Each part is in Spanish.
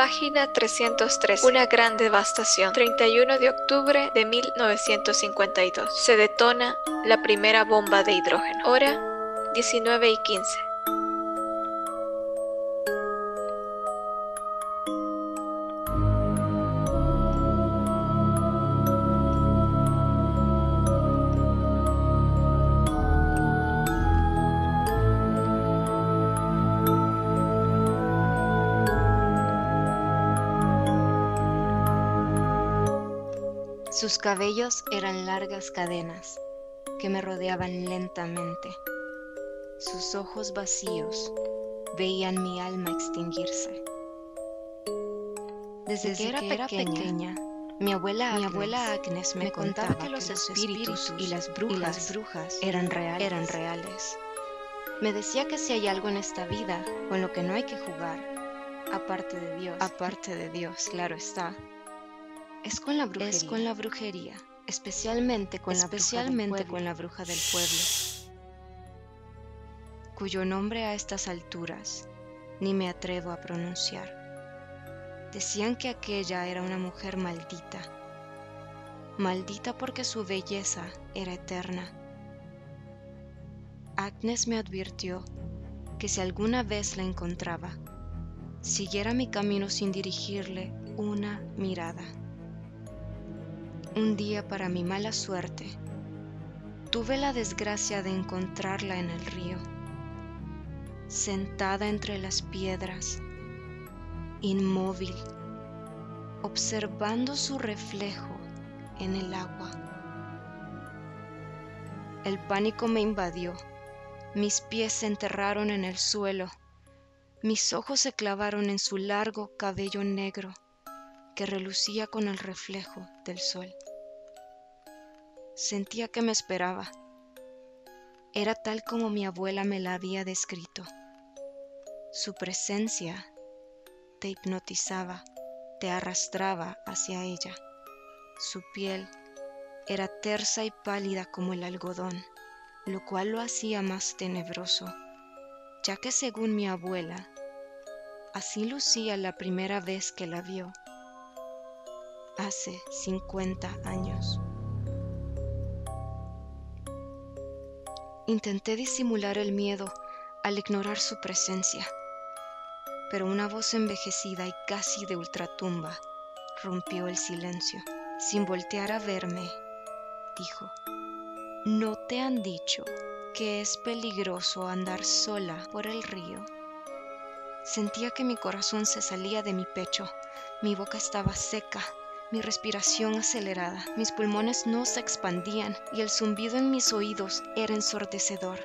Página 303. Una gran devastación. 31 de octubre de 1952. Se detona la primera bomba de hidrógeno. Hora 19 y 15. Sus cabellos eran largas cadenas que me rodeaban lentamente. Sus ojos vacíos veían mi alma extinguirse. Desde, que, era, pequeña, mi abuela, mi abuela Agnes me, contaba, que los espíritus, y, las brujas, eran, eran reales. Me decía que si hay algo en esta vida con lo que no hay que jugar, aparte de Dios, aparte de Dios, claro está, es con la brujería. Es con la brujería, especialmente con, especialmente la, bruja con la bruja del pueblo, cuyo nombre a estas alturas ni me atrevo a pronunciar. Decían que aquella era una mujer maldita, maldita porque su belleza era eterna. Agnes me advirtió que si alguna vez la encontraba, siguiera mi camino sin dirigirle una mirada. Un día para mi mala suerte, tuve la desgracia de encontrarla en el río, sentada entre las piedras, inmóvil, observando su reflejo en el agua. El pánico me invadió, mis pies se enterraron en el suelo, mis ojos se clavaron en su largo cabello negro que relucía con el reflejo del sol. Sentía que me esperaba. Era tal como mi abuela me la había descrito. Su presencia te hipnotizaba, te arrastraba hacia ella. Su piel era tersa y pálida como el algodón, lo cual lo hacía más tenebroso, ya que según mi abuela, así lucía la primera vez que la vio hace 50 años. Intenté disimular el miedo al ignorar su presencia, pero una voz envejecida y casi de ultratumba rompió el silencio. Sin voltear a verme, dijo, ¿no te han dicho que es peligroso andar sola por el río? Sentía que mi corazón se salía de mi pecho, mi boca estaba seca mi respiración acelerada, mis pulmones no se expandían y el zumbido en mis oídos era ensordecedor.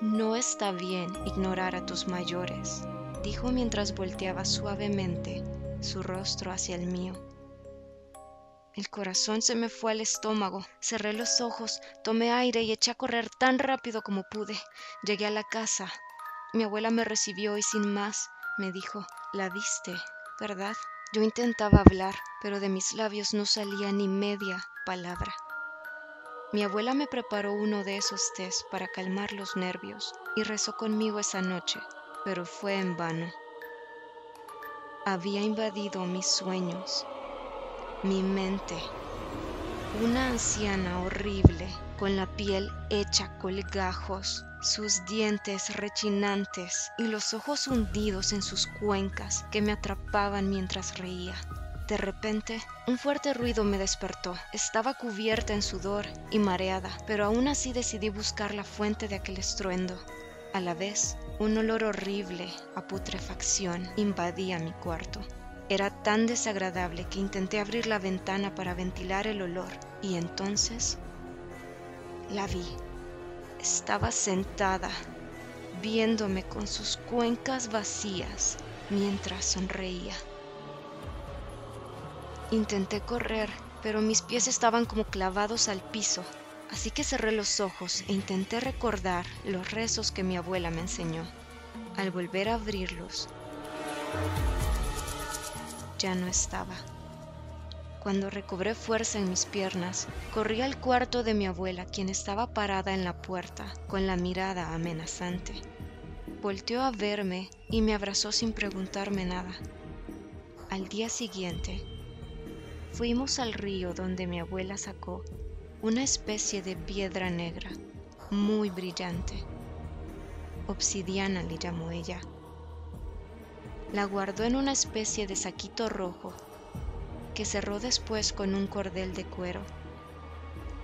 No está bien ignorar a tus mayores, dijo mientras volteaba suavemente su rostro hacia el mío. El corazón se me fue al estómago, cerré los ojos, tomé aire y eché a correr tan rápido como pude. Llegué a la casa. Mi abuela me recibió y sin más me dijo, la viste, ¿verdad? Yo intentaba hablar, pero de mis labios no salía ni media palabra. Mi abuela me preparó uno de esos tés para calmar los nervios y rezó conmigo esa noche, pero fue en vano. Había invadido mis sueños, mi mente, una anciana horrible con la piel hecha colgajos, sus dientes rechinantes y los ojos hundidos en sus cuencas que me atrapaban mientras reía. De repente, un fuerte ruido me despertó. Estaba cubierta en sudor y mareada, pero aún así decidí buscar la fuente de aquel estruendo. A la vez, un olor horrible a putrefacción invadía mi cuarto. Era tan desagradable que intenté abrir la ventana para ventilar el olor y entonces la vi estaba sentada, viéndome con sus cuencas vacías mientras sonreía. Intenté correr, pero mis pies estaban como clavados al piso, así que cerré los ojos e intenté recordar los rezos que mi abuela me enseñó. Al volver a abrirlos, Ya no estaba. Cuando recobré fuerza en mis piernas, corrí al cuarto de mi abuela, quien estaba parada en la puerta, con la mirada amenazante. Volteó a verme y me abrazó sin preguntarme nada. Al día siguiente, fuimos al río donde mi abuela sacó una especie de piedra negra, muy brillante. Obsidiana le llamó ella. La guardó en una especie de saquito rojo que cerró después con un cordel de cuero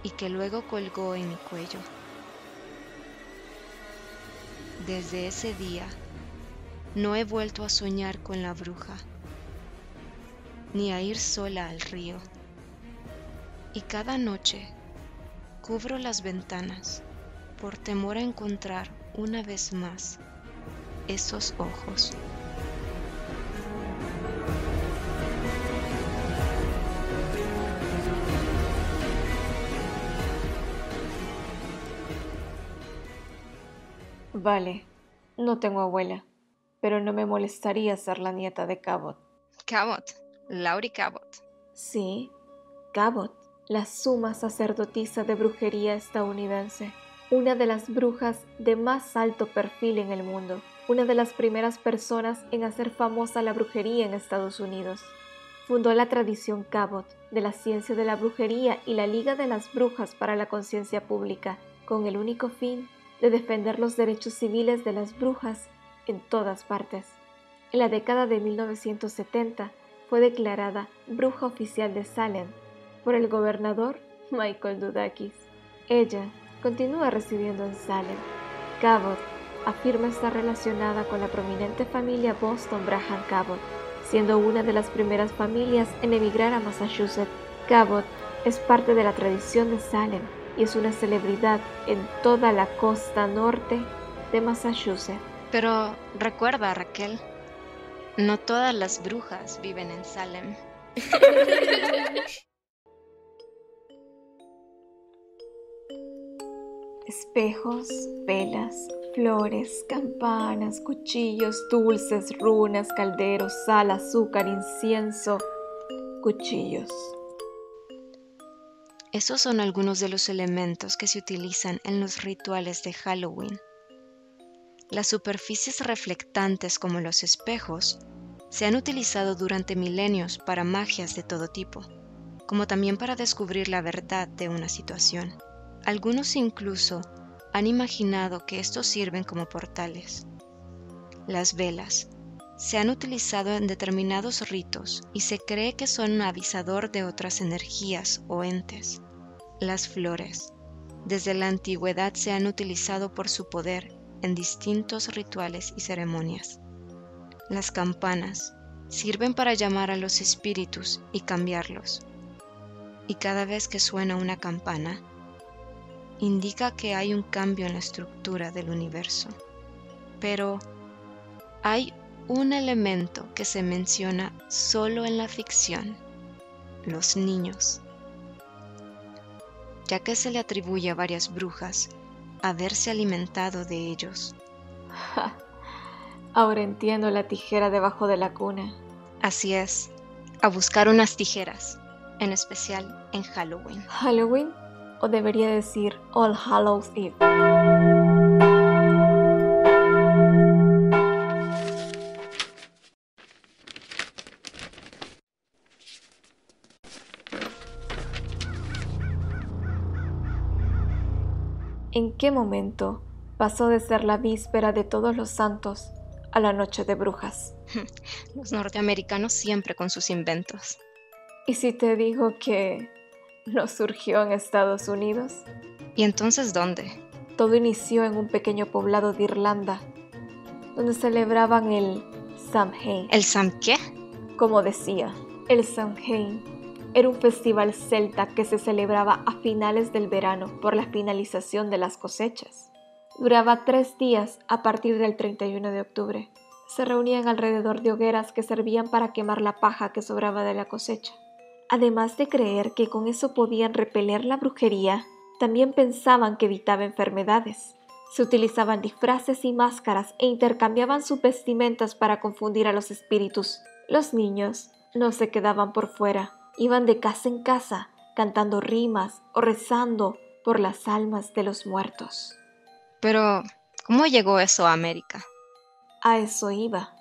y que luego colgó en mi cuello. Desde ese día no he vuelto a soñar con la bruja, ni a ir sola al río. Y cada noche cubro las ventanas por temor a encontrar una vez más esos ojos. Vale, no tengo abuela, pero no me molestaría ser la nieta de Cabot. Cabot, Laurie Cabot. Sí, Cabot, la suma sacerdotisa de brujería estadounidense, una de las brujas de más alto perfil en el mundo, una de las primeras personas en hacer famosa la brujería en Estados Unidos. Fundó la tradición Cabot de la ciencia de la brujería y la Liga de las Brujas para la Conciencia Pública, con el único fin de defender los derechos civiles de las brujas en todas partes. En la década de 1970 fue declarada bruja oficial de Salem por el gobernador Michael Dudakis. Ella continúa residiendo en Salem. Cabot afirma estar relacionada con la prominente familia Boston Braham Cabot, siendo una de las primeras familias en emigrar a Massachusetts. Cabot es parte de la tradición de Salem y es una celebridad en toda la costa norte de Massachusetts. Pero recuerda, Raquel, no todas las brujas viven en Salem. Espejos, velas, flores, campanas, cuchillos, dulces, runas, calderos, sal, azúcar, incienso, cuchillos. Esos son algunos de los elementos que se utilizan en los rituales de Halloween. Las superficies reflectantes como los espejos se han utilizado durante milenios para magias de todo tipo, como también para descubrir la verdad de una situación. Algunos incluso han imaginado que estos sirven como portales. Las velas se han utilizado en determinados ritos y se cree que son un avisador de otras energías o entes. Las flores, desde la antigüedad se han utilizado por su poder en distintos rituales y ceremonias. Las campanas sirven para llamar a los espíritus y cambiarlos. Y cada vez que suena una campana, indica que hay un cambio en la estructura del universo. Pero hay un elemento que se menciona solo en la ficción, los niños ya que se le atribuye a varias brujas haberse alimentado de ellos. Ahora entiendo la tijera debajo de la cuna. Así es, a buscar unas tijeras, en especial en Halloween. ¿Halloween? O debería decir All Hallows Eve. ¿En qué momento pasó de ser la víspera de todos los santos a la noche de brujas? Los norteamericanos siempre con sus inventos. ¿Y si te digo que no surgió en Estados Unidos? ¿Y entonces dónde? Todo inició en un pequeño poblado de Irlanda, donde celebraban el Samhain. ¿El Sam qué? Como decía, el Samhain era un festival celta que se celebraba a finales del verano por la finalización de las cosechas. Duraba tres días a partir del 31 de octubre. Se reunían alrededor de hogueras que servían para quemar la paja que sobraba de la cosecha. Además de creer que con eso podían repeler la brujería, también pensaban que evitaba enfermedades. Se utilizaban disfraces y máscaras e intercambiaban sus vestimentas para confundir a los espíritus. Los niños no se quedaban por fuera, iban de casa en casa cantando rimas o rezando por las almas de los muertos. Pero, ¿cómo llegó eso a América? A eso iba.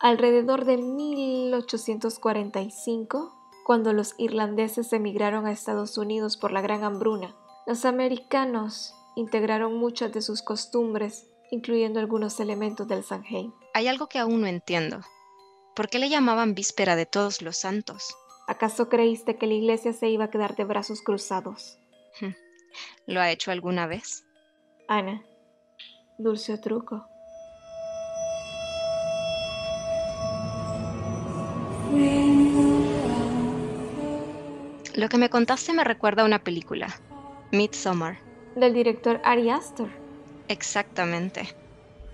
Alrededor de 1845, cuando los irlandeses emigraron a Estados Unidos por la gran hambruna, los americanos integraron muchas de sus costumbres, incluyendo algunos elementos del Samhain. Hay algo que aún no entiendo. ¿Por qué le llamaban víspera de todos los santos? ¿Acaso creíste que la iglesia se iba a quedar de brazos cruzados? ¿Lo ha hecho alguna vez? Ana, dulce truco. Lo que me contaste me recuerda a una película, Midsommar. Del director Ari Aster. Exactamente.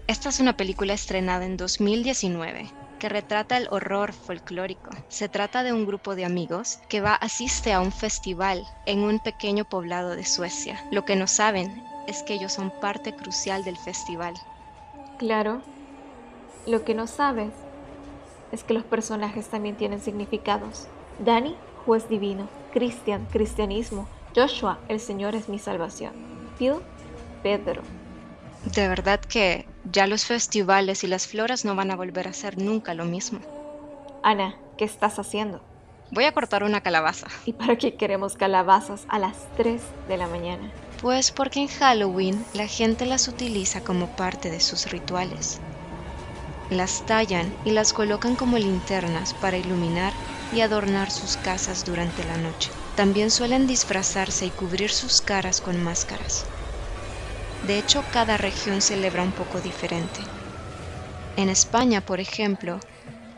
Esta es una película estrenada en 2019 que retrata el horror folclórico. Se trata de un grupo de amigos que va asiste a un festival en un pequeño poblado de Suecia. Lo que no saben es que ellos son parte crucial del festival. Claro. Lo que no sabes es que los personajes también tienen significados. Danny, juez divino. Christian, cristianismo. Joshua, el Señor es mi salvación. Phil, Pedro. De verdad que ya los festivales y las floras no van a volver a ser nunca lo mismo. Ana, ¿qué estás haciendo? Voy a cortar una calabaza. ¿Y para qué queremos calabazas a las 3 de la mañana? Pues porque en Halloween la gente las utiliza como parte de sus rituales. Las tallan y las colocan como linternas para iluminar y adornar sus casas durante la noche. También suelen disfrazarse y cubrir sus caras con máscaras. De hecho, cada región celebra un poco diferente. En España, por ejemplo,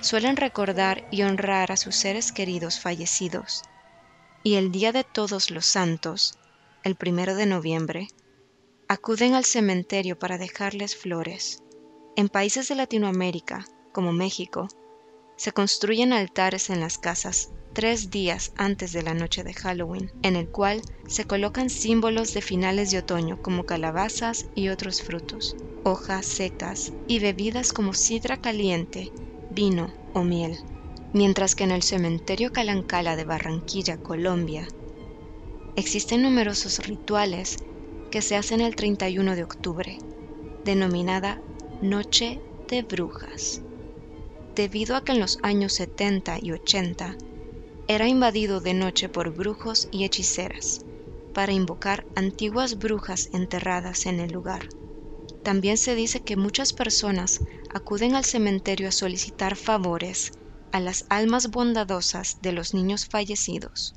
suelen recordar y honrar a sus seres queridos fallecidos. Y el Día de Todos los Santos, el primero de noviembre, acuden al cementerio para dejarles flores. En países de Latinoamérica, como México, se construyen altares en las casas tres días antes de la noche de Halloween, en el cual se colocan símbolos de finales de otoño como calabazas y otros frutos, hojas secas y bebidas como sidra caliente, vino o miel. Mientras que en el cementerio Calancala de Barranquilla, Colombia, existen numerosos rituales que se hacen el 31 de octubre, denominada Noche de Brujas debido a que en los años 70 y 80 era invadido de noche por brujos y hechiceras para invocar antiguas brujas enterradas en el lugar. También se dice que muchas personas acuden al cementerio a solicitar favores a las almas bondadosas de los niños fallecidos,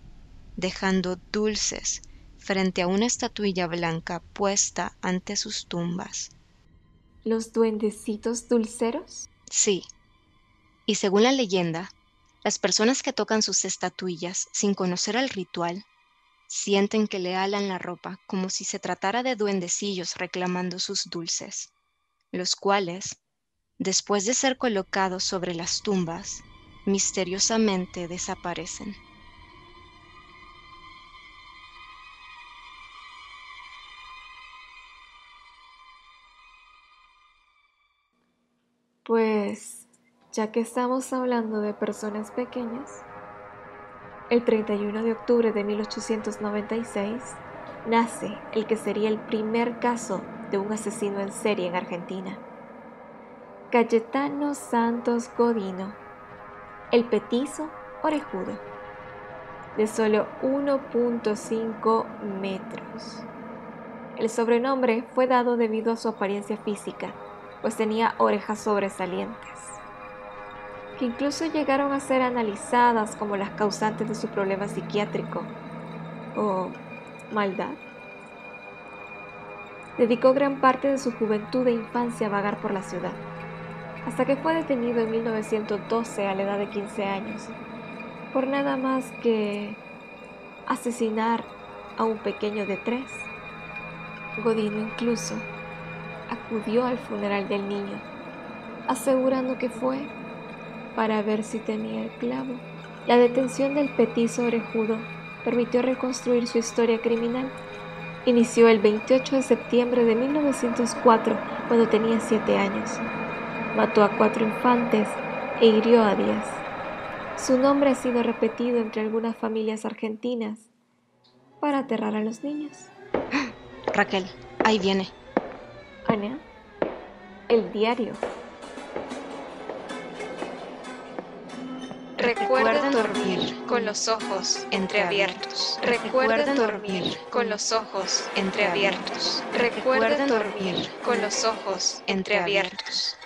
dejando dulces frente a una estatuilla blanca puesta ante sus tumbas. ¿Los duendecitos dulceros? Sí, y según la leyenda, las personas que tocan sus estatuillas sin conocer el ritual sienten que le alan la ropa como si se tratara de duendecillos reclamando sus dulces, los cuales, después de ser colocados sobre las tumbas, misteriosamente desaparecen. Pues ya que estamos hablando de personas pequeñas, el 31 de octubre de 1896 nace el que sería el primer caso de un asesino en serie en Argentina. Cayetano Santos Godino, el petizo orejudo, de solo 1.5 metros. El sobrenombre fue dado debido a su apariencia física, pues tenía orejas sobresalientes que incluso llegaron a ser analizadas como las causantes de su problema psiquiátrico o maldad. Dedicó gran parte de su juventud e infancia a vagar por la ciudad, hasta que fue detenido en 1912 a la edad de 15 años, por nada más que asesinar a un pequeño de tres. Godino incluso acudió al funeral del niño, asegurando que fue para ver si tenía el clavo. La detención del petiso orejudo permitió reconstruir su historia criminal Inició el 28 de septiembre de 1904, cuando tenía 7 años. Mató a cuatro infantes e hirió a 10. Su nombre ha sido repetido entre algunas familias argentinas para aterrar a los niños. Raquel, ahí viene. Ana, el diario. Recuerden dormir con los ojos entreabiertos. Recuerden dormir con los ojos entreabiertos. Recuerden dormir con los ojos entreabiertos.